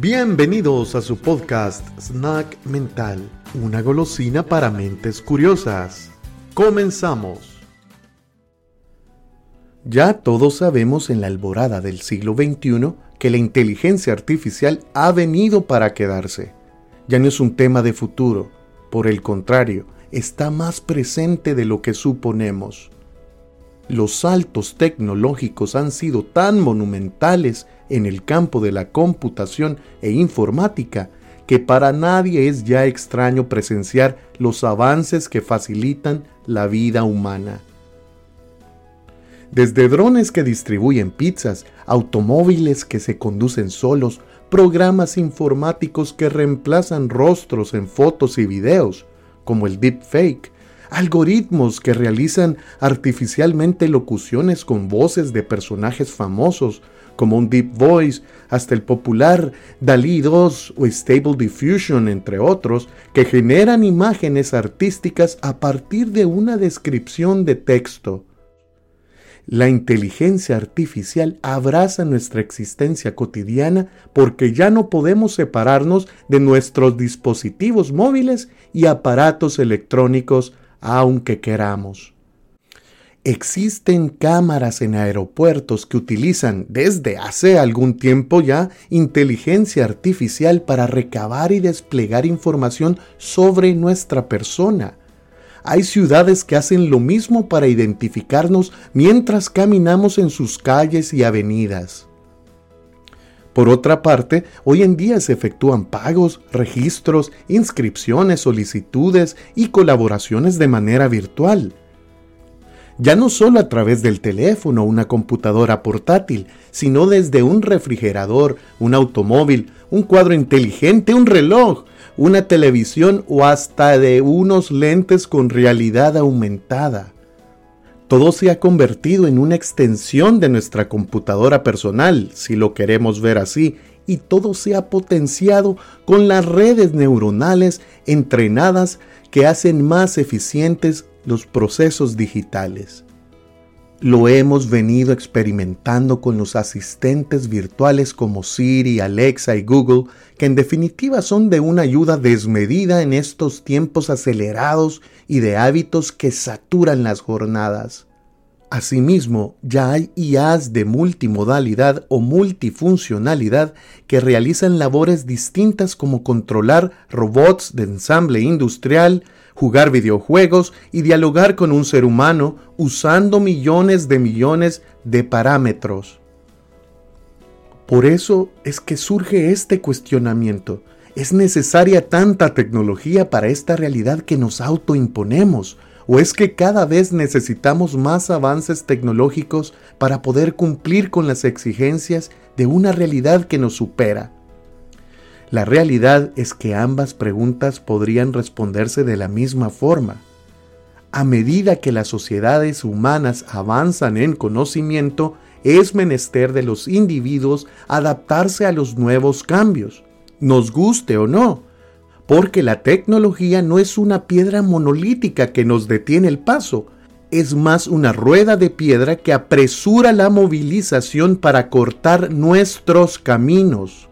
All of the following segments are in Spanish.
Bienvenidos a su podcast Snack Mental, una golosina para mentes curiosas. Comenzamos. Ya todos sabemos en la alborada del siglo XXI que la inteligencia artificial ha venido para quedarse. Ya no es un tema de futuro, por el contrario, está más presente de lo que suponemos. Los saltos tecnológicos han sido tan monumentales en el campo de la computación e informática que para nadie es ya extraño presenciar los avances que facilitan la vida humana. Desde drones que distribuyen pizzas, automóviles que se conducen solos, programas informáticos que reemplazan rostros en fotos y videos, como el deepfake, algoritmos que realizan artificialmente locuciones con voces de personajes famosos, como un Deep Voice, hasta el popular DALI 2 o Stable Diffusion, entre otros, que generan imágenes artísticas a partir de una descripción de texto. La inteligencia artificial abraza nuestra existencia cotidiana porque ya no podemos separarnos de nuestros dispositivos móviles y aparatos electrónicos aunque queramos. Existen cámaras en aeropuertos que utilizan desde hace algún tiempo ya inteligencia artificial para recabar y desplegar información sobre nuestra persona. Hay ciudades que hacen lo mismo para identificarnos mientras caminamos en sus calles y avenidas. Por otra parte, hoy en día se efectúan pagos, registros, inscripciones, solicitudes y colaboraciones de manera virtual. Ya no solo a través del teléfono o una computadora portátil, sino desde un refrigerador, un automóvil, un cuadro inteligente, un reloj, una televisión o hasta de unos lentes con realidad aumentada. Todo se ha convertido en una extensión de nuestra computadora personal, si lo queremos ver así, y todo se ha potenciado con las redes neuronales entrenadas que hacen más eficientes los procesos digitales. Lo hemos venido experimentando con los asistentes virtuales como Siri, Alexa y Google, que en definitiva son de una ayuda desmedida en estos tiempos acelerados y de hábitos que saturan las jornadas. Asimismo, ya hay IAs de multimodalidad o multifuncionalidad que realizan labores distintas como controlar robots de ensamble industrial, jugar videojuegos y dialogar con un ser humano usando millones de millones de parámetros. Por eso es que surge este cuestionamiento. ¿Es necesaria tanta tecnología para esta realidad que nos autoimponemos? ¿O es que cada vez necesitamos más avances tecnológicos para poder cumplir con las exigencias de una realidad que nos supera? La realidad es que ambas preguntas podrían responderse de la misma forma. A medida que las sociedades humanas avanzan en conocimiento, es menester de los individuos adaptarse a los nuevos cambios, nos guste o no, porque la tecnología no es una piedra monolítica que nos detiene el paso, es más una rueda de piedra que apresura la movilización para cortar nuestros caminos.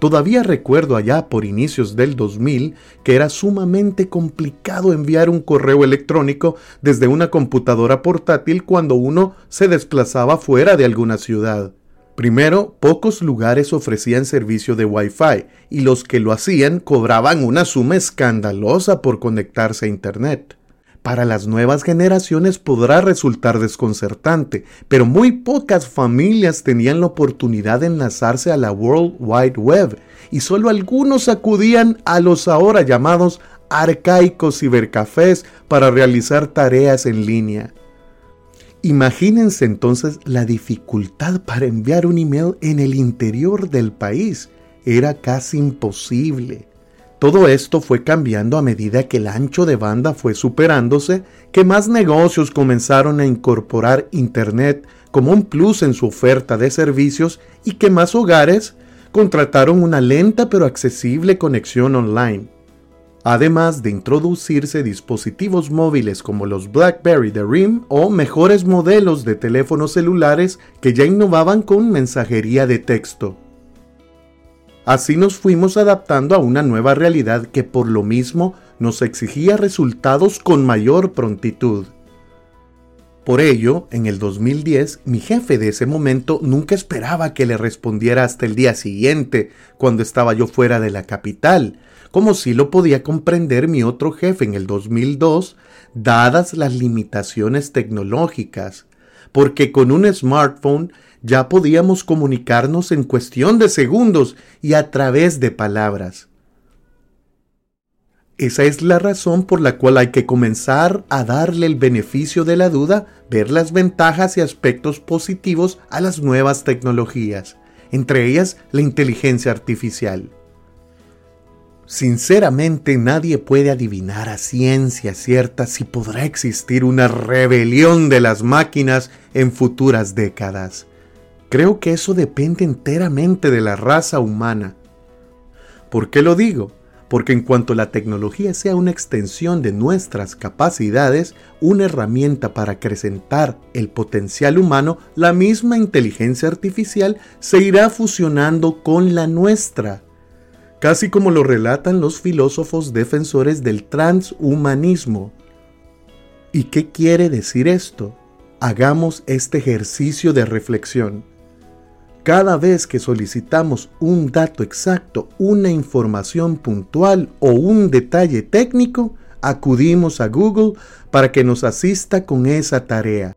Todavía recuerdo allá por inicios del 2000 que era sumamente complicado enviar un correo electrónico desde una computadora portátil cuando uno se desplazaba fuera de alguna ciudad. Primero, pocos lugares ofrecían servicio de Wi-Fi y los que lo hacían cobraban una suma escandalosa por conectarse a Internet. Para las nuevas generaciones podrá resultar desconcertante, pero muy pocas familias tenían la oportunidad de enlazarse a la World Wide Web y solo algunos acudían a los ahora llamados arcaicos cibercafés para realizar tareas en línea. Imagínense entonces la dificultad para enviar un email en el interior del país. Era casi imposible. Todo esto fue cambiando a medida que el ancho de banda fue superándose, que más negocios comenzaron a incorporar Internet como un plus en su oferta de servicios y que más hogares contrataron una lenta pero accesible conexión online. Además de introducirse dispositivos móviles como los BlackBerry de RIM o mejores modelos de teléfonos celulares que ya innovaban con mensajería de texto. Así nos fuimos adaptando a una nueva realidad que por lo mismo nos exigía resultados con mayor prontitud. Por ello, en el 2010, mi jefe de ese momento nunca esperaba que le respondiera hasta el día siguiente, cuando estaba yo fuera de la capital, como si lo podía comprender mi otro jefe en el 2002, dadas las limitaciones tecnológicas, porque con un smartphone ya podíamos comunicarnos en cuestión de segundos y a través de palabras. Esa es la razón por la cual hay que comenzar a darle el beneficio de la duda, ver las ventajas y aspectos positivos a las nuevas tecnologías, entre ellas la inteligencia artificial. Sinceramente nadie puede adivinar a ciencia cierta si podrá existir una rebelión de las máquinas en futuras décadas. Creo que eso depende enteramente de la raza humana. ¿Por qué lo digo? Porque en cuanto la tecnología sea una extensión de nuestras capacidades, una herramienta para acrecentar el potencial humano, la misma inteligencia artificial se irá fusionando con la nuestra, casi como lo relatan los filósofos defensores del transhumanismo. ¿Y qué quiere decir esto? Hagamos este ejercicio de reflexión. Cada vez que solicitamos un dato exacto, una información puntual o un detalle técnico, acudimos a Google para que nos asista con esa tarea.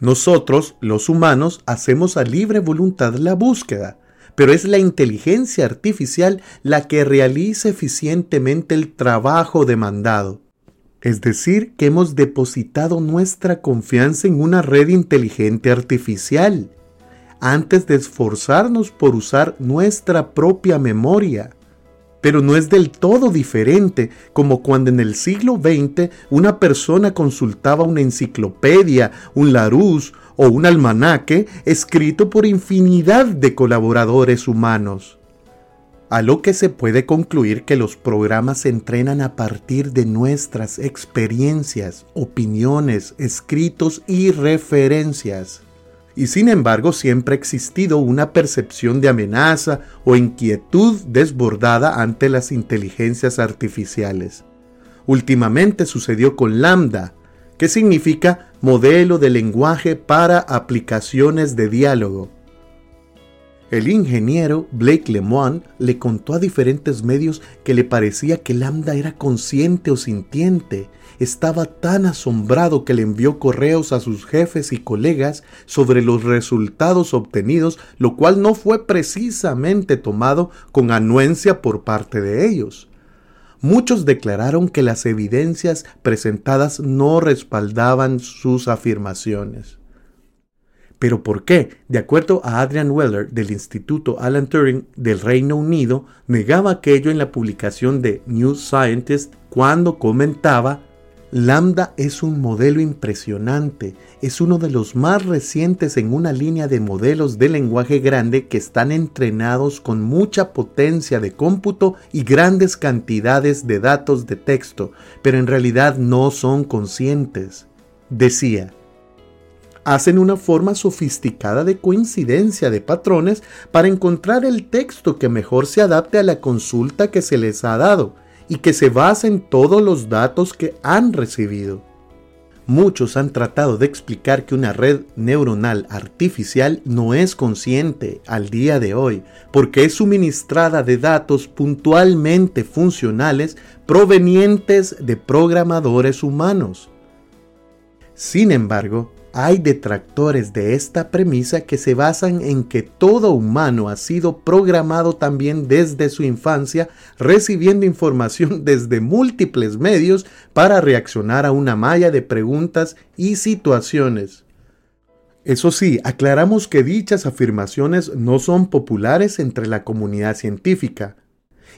Nosotros, los humanos, hacemos a libre voluntad la búsqueda, pero es la inteligencia artificial la que realiza eficientemente el trabajo demandado. Es decir, que hemos depositado nuestra confianza en una red inteligente artificial antes de esforzarnos por usar nuestra propia memoria. Pero no es del todo diferente como cuando en el siglo XX una persona consultaba una enciclopedia, un Larousse o un almanaque escrito por infinidad de colaboradores humanos. A lo que se puede concluir que los programas se entrenan a partir de nuestras experiencias, opiniones, escritos y referencias y sin embargo siempre ha existido una percepción de amenaza o inquietud desbordada ante las inteligencias artificiales. Últimamente sucedió con Lambda, que significa modelo de lenguaje para aplicaciones de diálogo. El ingeniero Blake Lemoine le contó a diferentes medios que le parecía que Lambda era consciente o sintiente estaba tan asombrado que le envió correos a sus jefes y colegas sobre los resultados obtenidos, lo cual no fue precisamente tomado con anuencia por parte de ellos. Muchos declararon que las evidencias presentadas no respaldaban sus afirmaciones. ¿Pero por qué? De acuerdo a Adrian Weller del Instituto Alan Turing del Reino Unido, negaba aquello en la publicación de New Scientist cuando comentaba Lambda es un modelo impresionante, es uno de los más recientes en una línea de modelos de lenguaje grande que están entrenados con mucha potencia de cómputo y grandes cantidades de datos de texto, pero en realidad no son conscientes. Decía, hacen una forma sofisticada de coincidencia de patrones para encontrar el texto que mejor se adapte a la consulta que se les ha dado y que se basa en todos los datos que han recibido. Muchos han tratado de explicar que una red neuronal artificial no es consciente al día de hoy porque es suministrada de datos puntualmente funcionales provenientes de programadores humanos. Sin embargo, hay detractores de esta premisa que se basan en que todo humano ha sido programado también desde su infancia, recibiendo información desde múltiples medios para reaccionar a una malla de preguntas y situaciones. Eso sí, aclaramos que dichas afirmaciones no son populares entre la comunidad científica,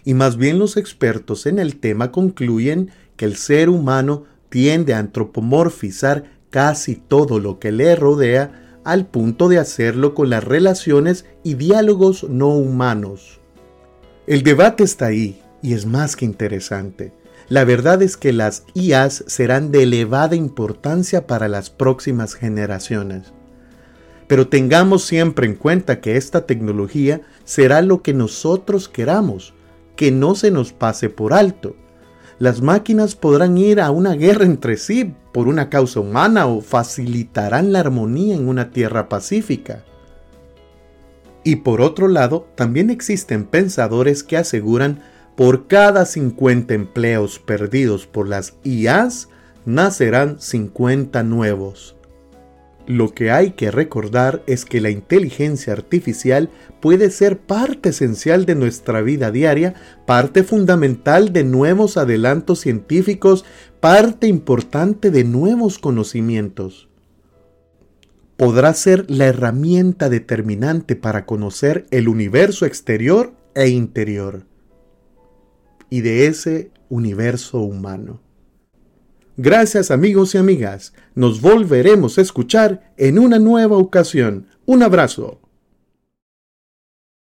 y más bien los expertos en el tema concluyen que el ser humano tiende a antropomorfizar casi todo lo que le rodea al punto de hacerlo con las relaciones y diálogos no humanos. El debate está ahí y es más que interesante. La verdad es que las IAs serán de elevada importancia para las próximas generaciones. Pero tengamos siempre en cuenta que esta tecnología será lo que nosotros queramos, que no se nos pase por alto. Las máquinas podrán ir a una guerra entre sí por una causa humana o facilitarán la armonía en una tierra pacífica. Y por otro lado, también existen pensadores que aseguran por cada 50 empleos perdidos por las IAs, nacerán 50 nuevos. Lo que hay que recordar es que la inteligencia artificial puede ser parte esencial de nuestra vida diaria, parte fundamental de nuevos adelantos científicos, parte importante de nuevos conocimientos. Podrá ser la herramienta determinante para conocer el universo exterior e interior y de ese universo humano. Gracias amigos y amigas, nos volveremos a escuchar en una nueva ocasión. Un abrazo.